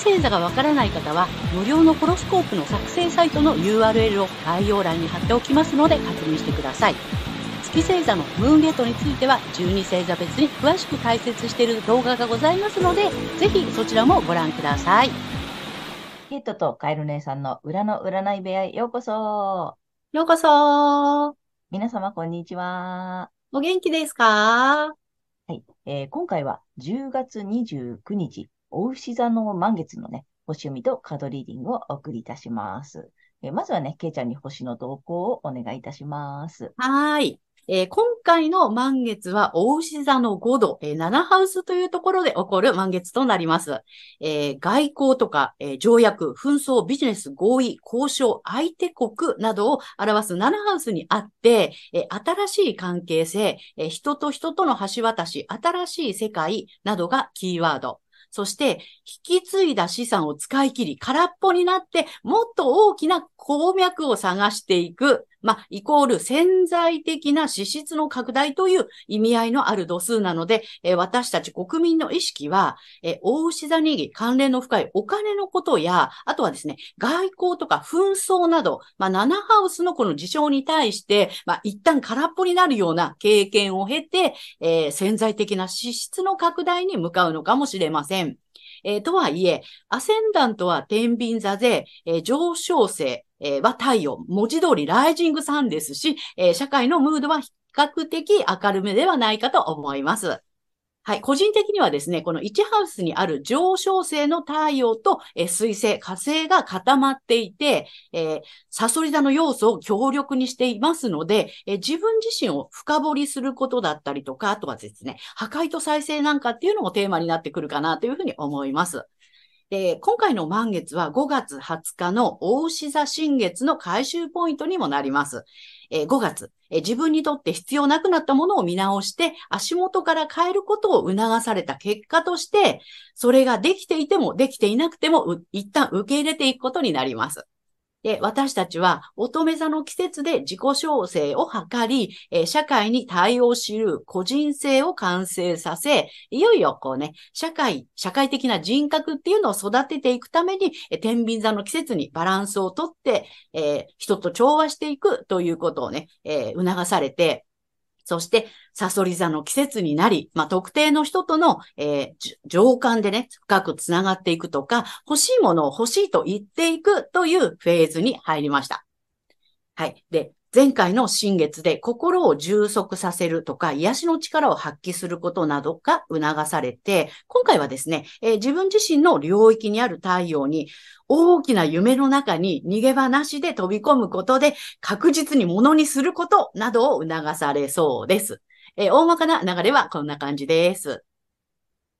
月星座がわからない方は、無料のホロスコープの作成サイトの URL を概要欄に貼っておきますので確認してください。月星座のムーンゲートについては12星座別に詳しく解説している動画がございますので、ぜひそちらもご覧ください。ケイトとカエル姉さんの裏の占い部屋へようこそ。ようこそ皆様こんにちは。お元気ですか？はい、えー、今回は10月29日、お牛座の満月のね、星読みとカードリーディングをお送りいたします。えー、まずはね、ケイちゃんに星の動向をお願いいたします。はい。えー、今回の満月は、大牛座の5度、えー、7ハウスというところで起こる満月となります。えー、外交とか、え条約、紛争、ビジネス、合意、交渉、相手国などを表す7ハウスにあって、え新しい関係性、え人と人との橋渡し、新しい世界などがキーワード。そして、引き継いだ資産を使い切り、空っぽになって、もっと大きな鉱脈を探していく、まあ、イコール潜在的な資質の拡大という意味合いのある度数なので、えー、私たち国民の意識は、えー、大牛座に関連の深いお金のことや、あとはですね、外交とか紛争など、まあ、7ハウスのこの事象に対して、まあ、一旦空っぽになるような経験を経て、えー、潜在的な資質の拡大に向かうのかもしれません。えー、とはいえ、アセンダントは天秤座で、えー、上昇性、えー、は太陽、文字通りライジングさんですし、え、社会のムードは比較的明るめではないかと思います。はい。個人的にはですね、この1ハウスにある上昇性の太陽と、え、水星、火星が固まっていて、えー、サソリ座の要素を強力にしていますので、えー、自分自身を深掘りすることだったりとか、あとはですね、破壊と再生なんかっていうのもテーマになってくるかなというふうに思います。で、今回の満月は5月20日の大牛座新月の回収ポイントにもなります。え、5月、え、自分にとって必要なくなったものを見直して足元から変えることを促された結果として、それができていてもできていなくても一旦受け入れていくことになります。で、私たちは乙女座の季節で自己調整を図り、えー、社会に対応しる個人性を完成させ、いよいよこうね、社会、社会的な人格っていうのを育てていくために、えー、天秤座の季節にバランスをとって、えー、人と調和していくということをね、え促されて、そして、サソリ座の季節になり、まあ、特定の人との、えー、情感でね、深くつながっていくとか、欲しいものを欲しいと言っていくというフェーズに入りました。はい。で、前回の新月で心を充足させるとか、癒しの力を発揮することなどが促されて、今回はですね、えー、自分自身の領域にある太陽に大きな夢の中に逃げ場なしで飛び込むことで確実にものにすることなどを促されそうです。えー、大まかな流れはこんな感じです。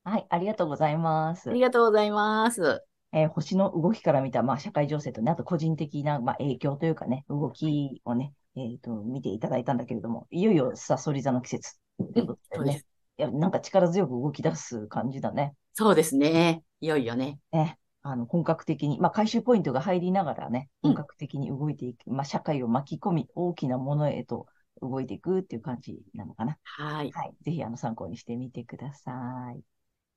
はい、ありがとうございます。ありがとうございます。えー、星の動きから見た、まあ、社会情勢とね、あと個人的な、まあ、影響というかね、動きをね、えっ、ー、と、見ていただいたんだけれども、いよいよさそり座の季節ということでね、いや、なんか力強く動き出す感じだね。そうですね。いよいよね。ね。あの、本格的に、まあ、回収ポイントが入りながらね、本格的に動いていく、うん、まあ、社会を巻き込み、大きなものへと動いていくっていう感じなのかな。はい。はい。ぜひ、あの、参考にしてみてください。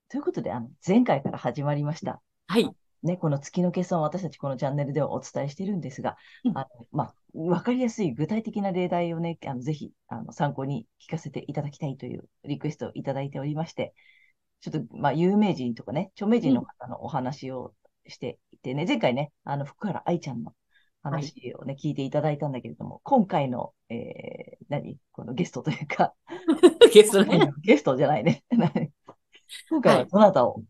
ということで、あの、前回から始まりました。はい。ね、この月の計算を私たちこのチャンネルではお伝えしているんですが、うん、あのまあ、わかりやすい具体的な例題をね、あのぜひあの参考に聞かせていただきたいというリクエストをいただいておりまして、ちょっと、まあ、有名人とかね、著名人の方のお話をしていてね、前回ね、あの、福原愛ちゃんの話をね、はい、聞いていただいたんだけれども、今回の、えー、何？このゲストというか、ゲストね。ゲストじゃないね。今回はどなたを、はい、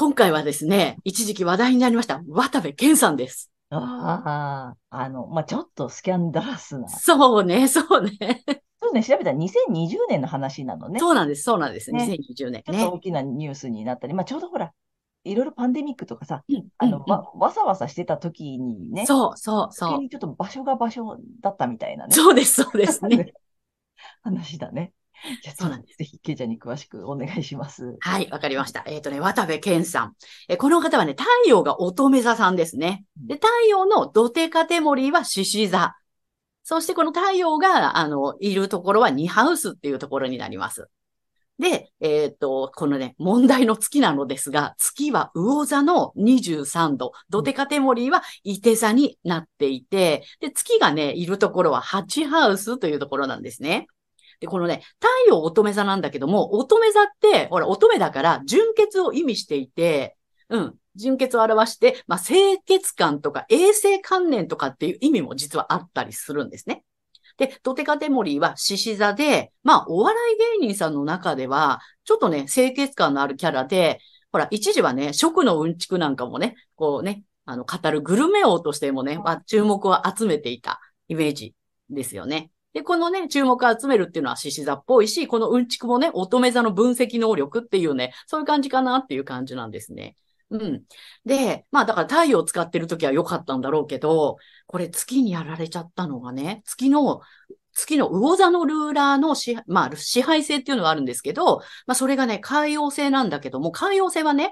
今回はですね、一時期話題になりました、渡部健さんです。ああ、あの、まあ、ちょっとスキャンダラスな。そうね、そうね。そうね、調べたら2020年の話なのね。そうなんです、そうなんです。ね、2020年ね。ちょっと大きなニュースになったり、まあ、ちょうどほら、いろいろパンデミックとかさ、うんあの、うんわ、わさわさしてた時にね、そうそうそう。にちょっと場所が場所だったみたいなね。そうです、そうですね。話だね。じゃあそうなんぜひ、ケイちゃんに詳しくお願いします。はい、わかりました。えっ、とね、渡部健さん。えーこの方はね、太陽が乙女座さんですね。で、太陽の土手カテモリーは獅子座。そしてこの太陽が、あの、いるところはニハウスっていうところになります。で、えっ、と、このね、問題の月なのですが、月は魚座の23度、土手カテモリーは伊手座になっていて、で、月がね、いるところは8ハウスというところなんですね。で、このね、太陽乙女座なんだけども、乙女座って、ほら、乙女だから、純潔を意味していて、うん、純潔を表して、まあ、清潔感とか衛生観念とかっていう意味も実はあったりするんですね。で、ドテカテモリーは獅子座で、まあ、お笑い芸人さんの中では、ちょっとね、清潔感のあるキャラで、ほら、一時はね、食のうんちくなんかもね、こうね、あの、語るグルメ王としてもね、まあ、注目を集めていたイメージですよね。で、このね、注目を集めるっていうのは獅子座っぽいし、このうんちくもね、乙女座の分析能力っていうね、そういう感じかなっていう感じなんですね。うん。で、まあだから太陽を使ってる時は良かったんだろうけど、これ月にやられちゃったのがね、月の、月の魚座のルーラーの支,、まあ、支配性っていうのがあるんですけど、まあそれがね、海洋性なんだけども、海洋性はね、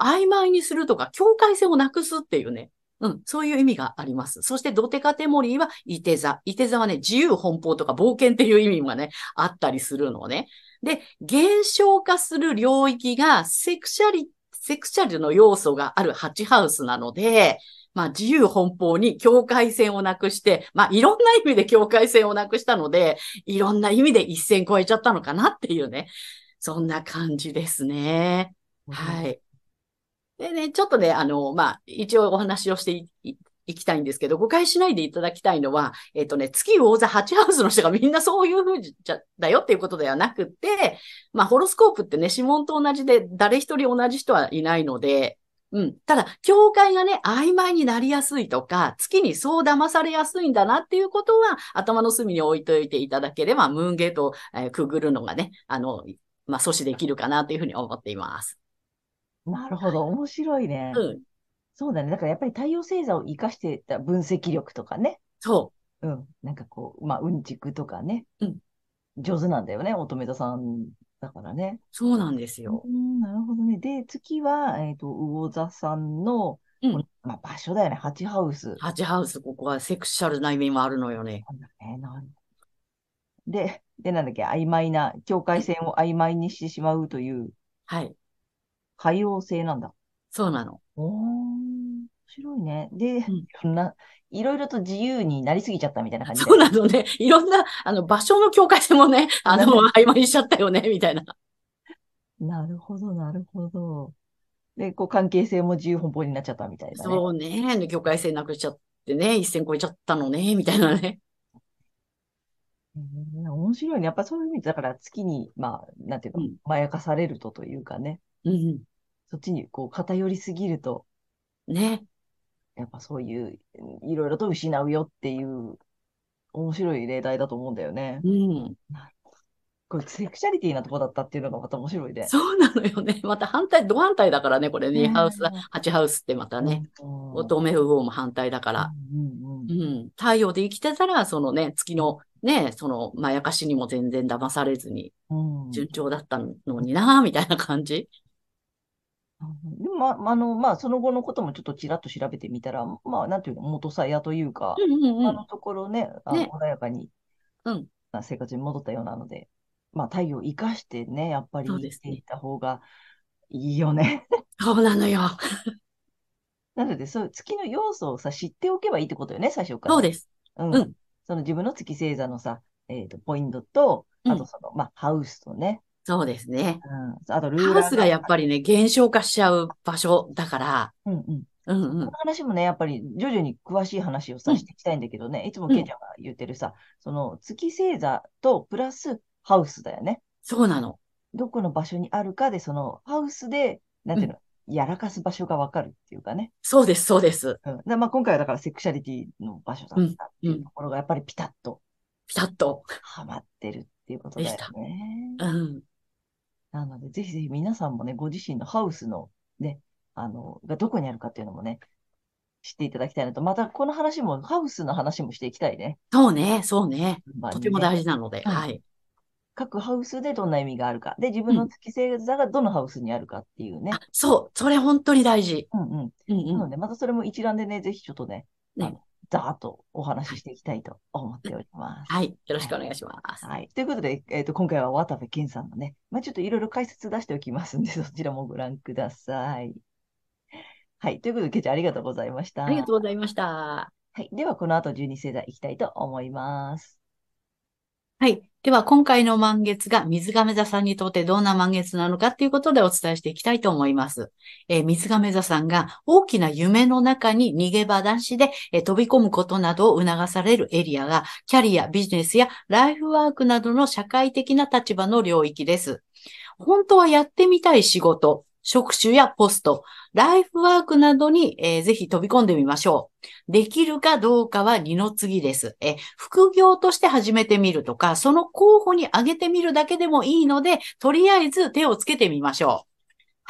曖昧にするとか、境界性をなくすっていうね、うん、そういう意味があります。そして、ドテカテモリーは、イテ座。イテ座はね、自由奔放とか冒険っていう意味がね、あったりするのね。で、減少化する領域が、セクシャリ、セクシャルの要素がある8ハウスなので、まあ、自由奔放に境界線をなくして、まあ、いろんな意味で境界線をなくしたので、いろんな意味で一線超えちゃったのかなっていうね。そんな感じですね。はい。でね、ちょっとね、あの、まあ、一応お話をしていきたいんですけど、誤解しないでいただきたいのは、えっ、とね、月魚座8ハウスの人がみんなそういう風じゃ、だよっていうことではなくて、まあ、ホロスコープってね、指紋と同じで、誰一人同じ人はいないので、うん。ただ、境界がね、曖昧になりやすいとか、月にそう騙されやすいんだなっていうことは、頭の隅に置いといていただければ、ムーンゲートを、えくぐるのがね、あの、まあ、阻止できるかなというふうに思っています。なるほど、面白いね。うん。そうだね。だからやっぱり太陽星座を活かしてた分析力とかね。そうん。なんかこう、まあ、うんちくとかね。うん。上手なんだよね、乙女座さんだからね。う。そうなんですよ。うん、なるほどね。で、次は、えっと、魚座さんの、うんまあ、場所だよね、ハチハウス。ハチハウス、ここはセクシャルな意味もあるのよね。なんだね、なるで、で、なんだっけ、曖昧な、境界線を曖昧にしてしまうという、はい。海洋性なんだ。そうなの。おー、面白いね。で、うんいろんな、いろいろと自由になりすぎちゃったみたいな感じで。そうなのね。いろんな、あの、場所の境界線もね、あの、曖昧にしちゃったよね、みたいな。なるほど、なるほど。で、こう、関係性も自由奔放になっちゃったみたいなね。そうね。で境界線なくしちゃってね、一線超えちゃったのね、みたいなね。面白いね。やっぱそういう意味で、だから月に、まあ、なんていうの、うんまやかされるとというかね、うん。そっちにこう偏りすぎると、ね。やっぱそういう、いろいろと失うよっていう、面白い例題だと思うんだよね。うん。これ、セクシャリティなとこだったっていうのがまた面白いね。そうなのよね。また反対、ド反対だからね、これね。ねハウス、8ハウスってまたね。うん。乙女魚も反対だから。うんうんうんうん。太陽で生きてたら、そのね、月のね、その、まやかしにも全然騙されずに、うん順調だったのにな、みたいな感じ。でも、まあ、あの、まあ、その後のこともちょっとちらっと調べてみたら、まあ、なんていうの、元さやというか、うんうんうん。今のところね、あのね穏やかに、うんな生活に戻ったようなので、まあ、太陽を生かしてね、やっぱりそうですね生きていった方がいいよね。そうなのよ。なので、そういう月の要素をさ、知っておけばいいってことよね、最初から。そうです。うん。うんその自分の月星座のさ、えっと、ポイントと、あとその、まあ、ハウスとね、そうですね。うん。あと、ルーラーハウスがやっぱりね、減少化しちゃう場所だから、うんうん。うんうんこの。話もね、やっぱり徐々に詳しい話をさ、うんしていきたいんだけどね、いつもうんケイちゃんが言ってるさ、その月星座とプラスハウスだよね。そうなの。どこの場所にあるかで、そのハウスで、なんていうの、やらかす場所がわかるっていうかね。そうです、そうです。うん。でまあ、今回はだからセクシャリティの場所だったっていうところがやっぱりピタッとピタッと。はまってるっていうことだよね。うん。なので、ぜひぜひ皆さんもね、ご自身のハウスのね、あの、がどこにあるかっていうのもね、知っていただきたいなと。また、この話も、ハウスの話もしていきたいね。そうね、そうね。まあねとても大事なので、うんはい。各ハウスでどんな意味があるか。で、自分の月星座がどのハウスにあるかっていうねあ。そう、それ本当に大事。うんうん。うんうん。なので、またそれも一覧でね、ぜひちょっとね、ねざーっとお話ししていきたいと思っております。はい。よろしくお願いします。はい。ということで、えっ、と、今回は渡部健さんのね、まあ、ちょっといろいろ解説出しておきますんで、そちらもご覧ください。はい。ということで、ケイちゃんありがとうございました。ありがとうございました。はい。では、この後、12星座いきたいと思います。はい。では、今回の満月が水亀座さんにとってどんな満月なのかっていうことでお伝えしていきたいと思います。えー水亀座さんが大きな夢の中に逃げ場なしで、えー飛び込むことなどを促されるエリアが、キャリア、ビジネスやライフワークなどの社会的な立場の領域です。本当はやってみたい仕事、職種やポスト、ライフワークなどに、えーぜひ飛び込んでみましょう。できるかどうかは二の次です。え副業として始めてみるとか、その候補に挙げてみるだけでもいいので、とりあえず手をつけてみましょう。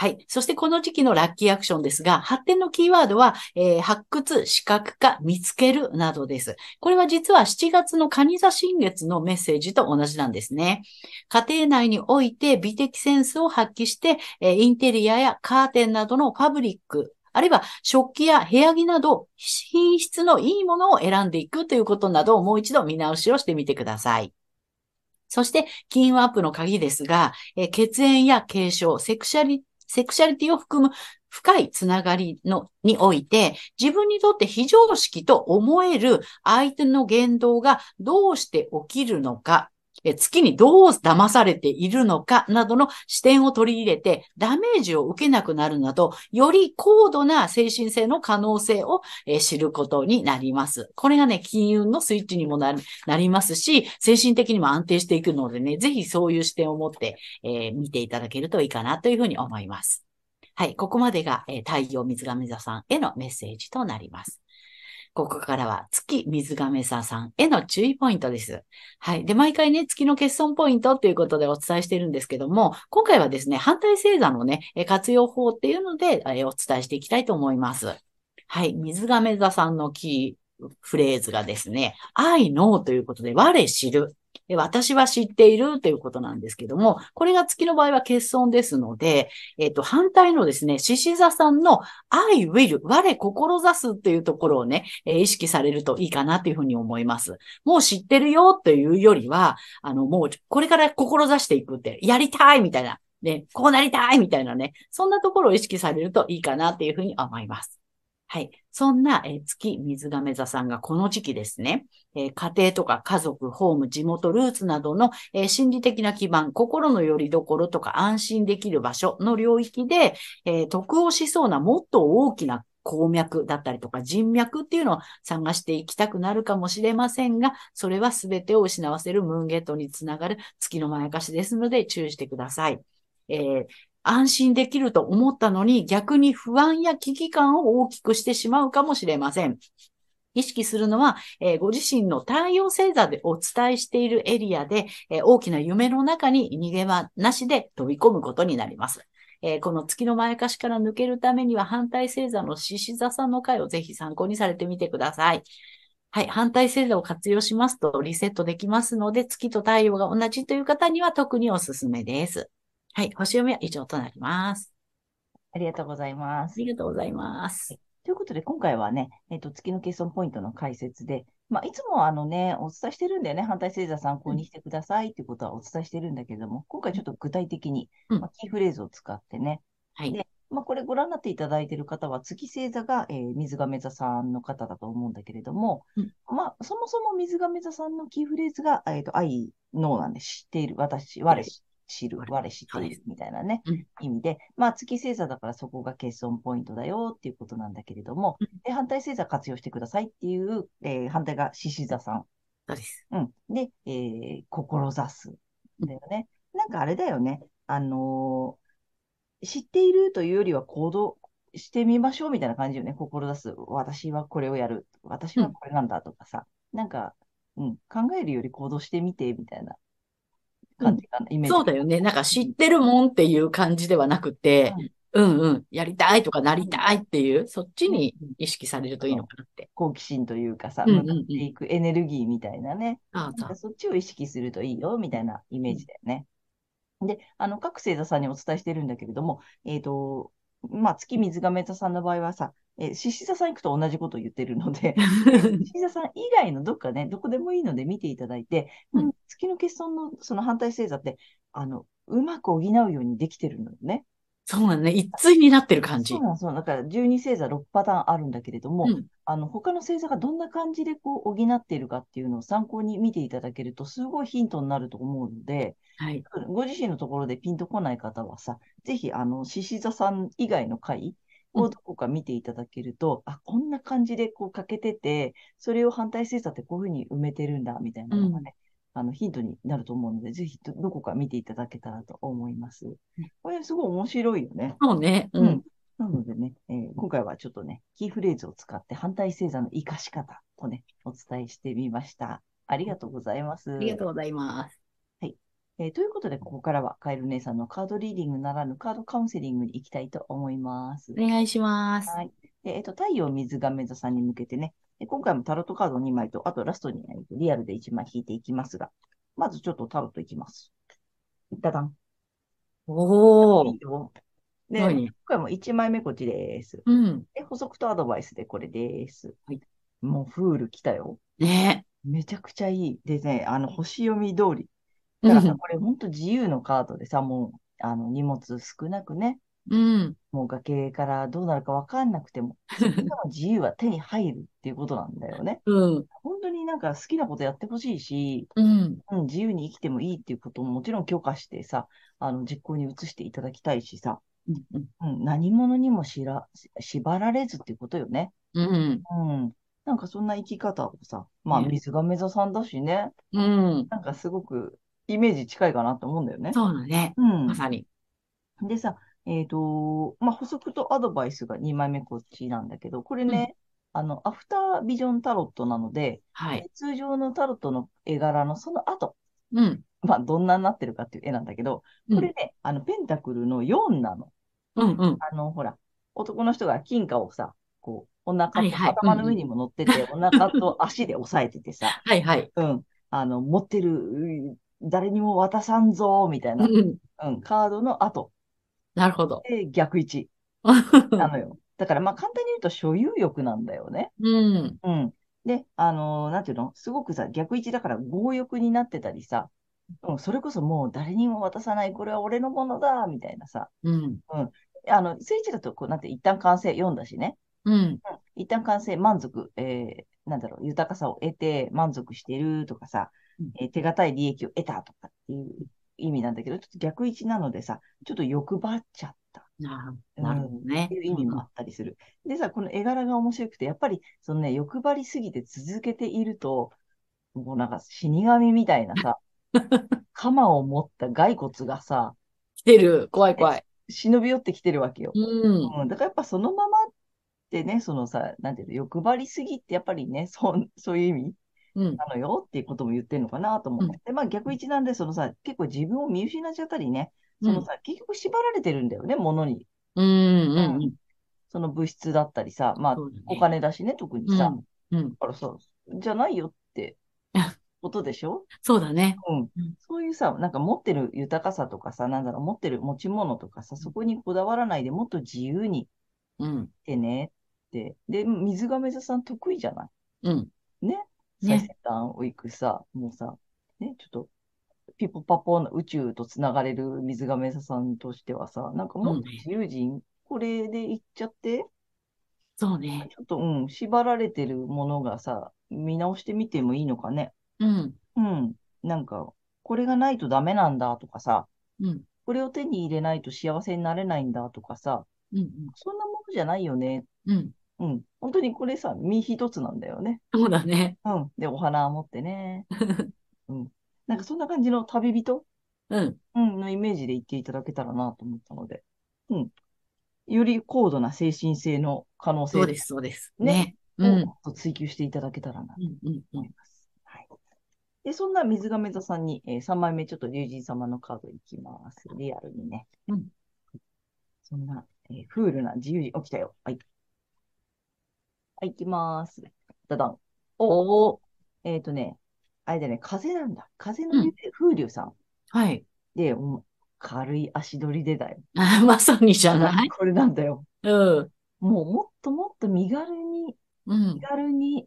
はい。そしてこの時期のラッキーアクションですが、発展のキーワードは、えー発掘、視覚化、見つけるなどです。これは実は7月の蟹座新月のメッセージと同じなんですね。家庭内において美的センスを発揮して、えーインテリアやカーテンなどのファブリック、あるいは食器や部屋着など品質のいいものを選んでいくということなどをもう一度見直しをしてみてください。そして、金運アップの鍵ですが、え血縁や継承、セクシャリ、セクシャリティを含む深いつながりの、において、自分にとって非常識と思える相手の言動がどうして起きるのか、え月にどう騙されているのかなどの視点を取り入れてダメージを受けなくなるなど、より高度な精神性の可能性をえ知ることになります。これがね、金運のスイッチにもなるなりますし、精神的にも安定していくのでね、ぜひそういう視点を持って、えー見ていただけるといいかなというふうに思います。はい、ここまでが、えー太陽水亀座さんへのメッセージとなります。ここからは月水亀座さんへの注意ポイントです。はい。で、毎回ね、月の欠損ポイントということでお伝えしてるんですけども、今回はですね、反対星座のね、活用法っていうので、えお伝えしていきたいと思います。はい。水亀座さんのキーフレーズがですね、I know ということで、我知る。私は知っているということなんですけども、これが月の場合は欠損ですので、えっ、と、反対のですね、獅子座さんの I will、我志すっていうところをね、え意識されるといいかなというふうに思います。もう知ってるよというよりは、あの、もうこれから志していくって、やりたいみたいな、ね、こうなりたいみたいなね、そんなところを意識されるといいかなっていうふうに思います。はい。そんな、えー月水亀座さんがこの時期ですね、えー家庭とか家族、ホーム、地元、ルーツなどの、えー心理的な基盤、心の拠り所とか安心できる場所の領域で、え得をしそうなもっと大きな鉱脈だったりとか人脈っていうのを探していきたくなるかもしれませんが、それは全てを失わせるムーンゲットにつながる月のまやかしですので注意してください。えー安心できると思ったのに逆に不安や危機感を大きくしてしまうかもしれません。意識するのは、えーご自身の太陽星座でお伝えしているエリアで、えー大きな夢の中に逃げ場なしで飛び込むことになります。えーこの月のまやかしから抜けるためには反対星座の獅子座さんの回をぜひ参考にされてみてください。はい。反対星座を活用しますとリセットできますので、月と太陽が同じという方には特におすすめです。はい。星読みは以上となります。ありがとうございまあす。りがとうございます。ということで、今回はね、えっと、月の欠損ポイントの解説で、まあ、いつもあのね、お伝えしてるんだよね、反対星座参考にしてくださいっていうことはお伝えしてるんだけれども、今回ちょっと具体的に、うんまあ、キーフレーズを使ってね、はい。でまあ、これご覧になっていただいている方は、月星座が、えー水亀座さんの方だと思うんだけれども、うんまあ、そもそも水亀座さんのキーフレーズが、えっと、愛のなんで知っている、私、我知る、我我知っているみたいなね、うん意味で、まあ、月星座だからそこが欠損ポイントだよっていうことなんだけれども、うんで反対星座活用してくださいっていう、えー反対が獅子座さん。そうです。うん。で、えー、志す。だよね。なんかあれだよね。あのー知っているというよりは行動してみましょうみたいな感じよね。志す。私はこれをやる。私はこれなんだとかさ。なんか、うん、考えるより行動してみてみたいな感じかな、イメージ。そうだよね。なんか知ってるもんっていう感じではなくて、うんうん。やりたいとかなりたいっていう、そっちに意識されるといいのかなって。好奇心というかさ、うんうんうん向かっていくエネルギーみたいなね。あそっちを意識するといいよ、みたいなイメージだよね。で、あの、各星座さんにお伝えしてるんだけれども、えっ、と、まあ、月水亀座さんの場合はさ、えー、獅子座さん行くと同じことを言ってるので、獅子座さん以外のどっかね、どこでもいいので見ていただいて、うんうん月の欠損のその反対星座って、あの、うまく補うようにできてるのよね。そうなのね。一対になってる感じそう。なんそう。だから12星座6パターンあるんだけれども、うんあの、他の星座がどんな感じでこう補っているかっていうのを参考に見ていただけると、すごいヒントになると思うので、はい。ご自身のところでピンとこない方はさ、ぜひ、あの、獅子座さん以外の回をどこか見ていただけると、あ、こんな感じでこう欠けてて、それを反対星座ってこういうふうに埋めてるんだ、みたいなのがね、あの、ヒントになると思うので、ぜひど、どこか見ていただけたらと思います。これすごい面白いよね。そうね。ううんん。なのでね、えー今回はちょっとね、キーフレーズを使って反対星座の活かし方をね、お伝えしてみました。ありがとうございます。ありがとうございます。えーということで、ここからはカエル姉さんのカードリーディングならぬカードカウンセリングに行きたいと思います。お願いします。はい。でえっ、と、太陽水亀座さんに向けてね、え今回もタロットカード2枚と、あとラストに、リアルで1枚引いていきますが、まずちょっとタロットいきます。ダダン。おーいい。よで、何？今回も1枚目こっちです。うん。で、補足とアドバイスでこれです。はいもうフール来たよ。ねめちゃくちゃいい。でね、あの、星読み通り。うだからさ、ん。これ本当自由のカードでさ、もう、あの、荷物少なくね、うん。もう崖からどうなるかわかんなくても、自由は手に入るっていうことなんだよね。うん。本当になんか好きなことやってほしいし、うん。うん、自由に生きてもいいっていうことももちろん許可してさ、あの、実行に移していただきたいしさ、うん。うん、何者にもしら、縛られずっていうことよね。うん。うん。なんかそんな生き方をさ、まあ、ね水亀座さんだしね、うん。なんかすごくイメージ近いかなと思うんだよね。そうだね。うんま。さに。でさ、えっと、まあ、補足とアドバイスが2枚目こっちなんだけど、これね、あの、アフタービジョンタロットなので、はい。通常のタロットの絵柄のその後、うん。まあ、どんなになってるかっていう絵なんだけど、これね、あの、ペンタクルの4なの。うん。うん。あの、ほら、男の人が金貨をさ、こう、お腹とはいはい頭の上にも乗ってて、お腹と足で押さえててさ、はいはい。うん、あの、持ってる、う誰にも渡さんぞ、みたいな、うん。うん、カードの後なるほど。で逆位置 なのよ。だから、まあ、簡単に言うと所有欲なんだよね。うん。うん。で、あのーなんていうの？すごくさ、逆位置だから強欲になってたりさ、うん、それこそもう誰にも渡さない、これは俺のものだ、みたいなさ、うん。あの、聖地だと、こう、なんて、一旦完成読んだしね。うん。一旦完成、満足、えー、なんだろう、豊かさを得て満足してるとかさうん、えー手堅い利益を得たとかっていう意味なんだけど、ちょっと逆位置なのでさ、ちょっと欲張っちゃったななるほどねって。いう意味もあったりする。でさ、この絵柄が面白くて、やっぱり、そのね、欲張りすぎて続けていると、もうなんか死神みたいなさ、鎌を持った骸骨がさ、来てる。怖い怖い。忍び寄ってきてるわけよ。うん。うん、だからやっぱそのままってね、そのさ、なんていうの、欲張りすぎってやっぱりね、そう、そういう意味うん。なのよっていうことも言ってるのかなと思って。で、まあ逆位置なんで、そのさ、結構自分を見失っちゃったりね、そのさ、結局縛られてるんだよね、物に。うん。うん。その物質だったりさ、まあお金だしね、特にさ。うん。うんだ。からさ、じゃないよって ことでしょ？そうだね。うんうん。そういうさ、なんか持ってる豊かさとかさ、なんだろう、持ってる持ち物とかさ、そこにこだわらないでもっと自由にうん。してねって。で、水亀座さん得意じゃない？うん。ね。ね最先端を行くさ、もうさ、ね、ちょっと、ピポパポの宇宙とつながれる水亀座さんとしてはさ、なんかもっと自由人、これで行っちゃって、そうね。ちょっと、うん、縛られてるものがさ、見直してみてもいいのかね。うん。うん。なんか、これがないとダメなんだとかさ、うん。これを手に入れないと幸せになれないんだとかさ、うん。そんなものじゃないよね。うん。うん。本当にこれさ、身一つなんだよね。そうだね。うん。で、お花持ってね。うん。なんかそんな感じの旅人、うん。うん、のイメージで言っていただけたらなと思ったので、うん。より高度な精神性の可能性そうです、そうです。ねね。うん。を追求していただけたらなと。思います。はい。で、そんな水亀座さんに、えー3枚目ちょっと竜神様のカードいきます。リアルにね。うん。そんな、えーフールな自由人。起きたよ。はい。はい、行きます。ダダン。お、おー。えっ、とね、あれだね、風なんだ。風の湯で風流さん。はい。で、軽い足取りでだよ。あまさにじゃない？これなんだよ。うん。もうもっともっと身軽に、うん気。軽に、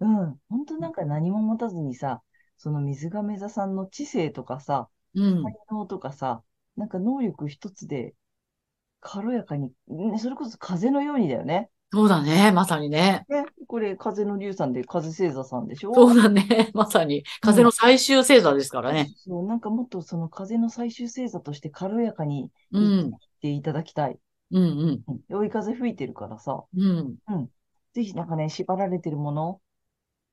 うん、本当なんか何も持たずにさ、その水亀座さんの知性とかさ、うん。才能とかさ、なんか能力一つで軽やかに、ね、それこそ風のようにだよね。そうだね。まさにね。ね、これ風の龍さんで風星座さんでしょ？そうだね。まさに。風の最終星座ですからね。そう、なんかもっとその風の最終星座として軽やかにうん生。きていただきたい。うんうん。うん追い風吹いてるからさ、うん。ぜひなんかね、縛られてるもの、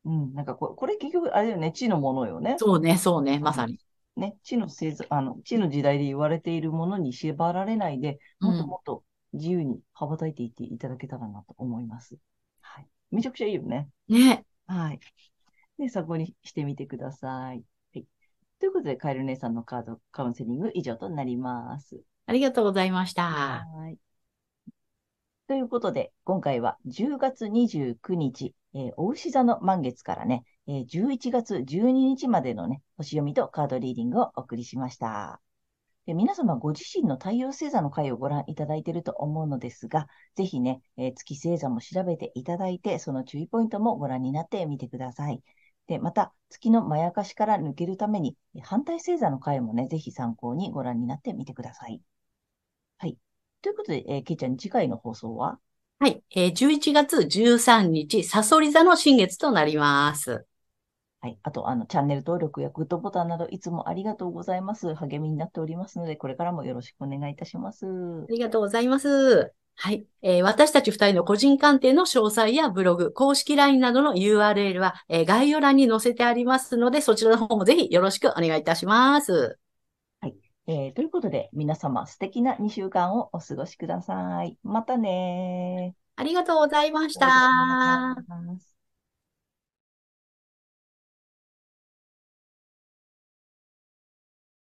うん、なんかこれ、これ結局あれだよね、地のものよね。そうね、そうね。まさに。ね、地の星座、あの、地の時代で言われているものに縛られないで、もっともっと自由に羽ばたいていっていただけたらなと思います。はい。めちゃくちゃいいよね。ね。はい。で、参考にしてみてください。はい。ということで、カエル姉さんのカードカウンセリング以上となります。ありがとうございました。はい。ということで、今回は10月29日、えー、お牛座の満月からね、えー11月12日までのね、星読みとカードリーディングをお送りしました。で皆様ご自身の太陽星座の回をご覧いただいていると思うのですが、ぜひね、えー月星座も調べていただいて、その注意ポイントもご覧になってみてください。で、また、月のまやかしから抜けるために、反対星座の回もね、ぜひ参考にご覧になってみてください。はい。ということで、えー、けいちゃん、次回の放送は？はい。えー11月13日、サソリ座の新月となります。はい。あと、あの、チャンネル登録やグッドボタンなど、いつもありがとうございます。励みになっておりますので、これからもよろしくお願いいたします。ありがとうございます。はい。えー私たち二人の個人鑑定の詳細やブログ、公式 LINE などの URL は、えー概要欄に載せてありますので、そちらの方もぜひよろしくお願いいたします。えーということで、皆様素敵な2週間をお過ごしください。またねー。ありがとうございました。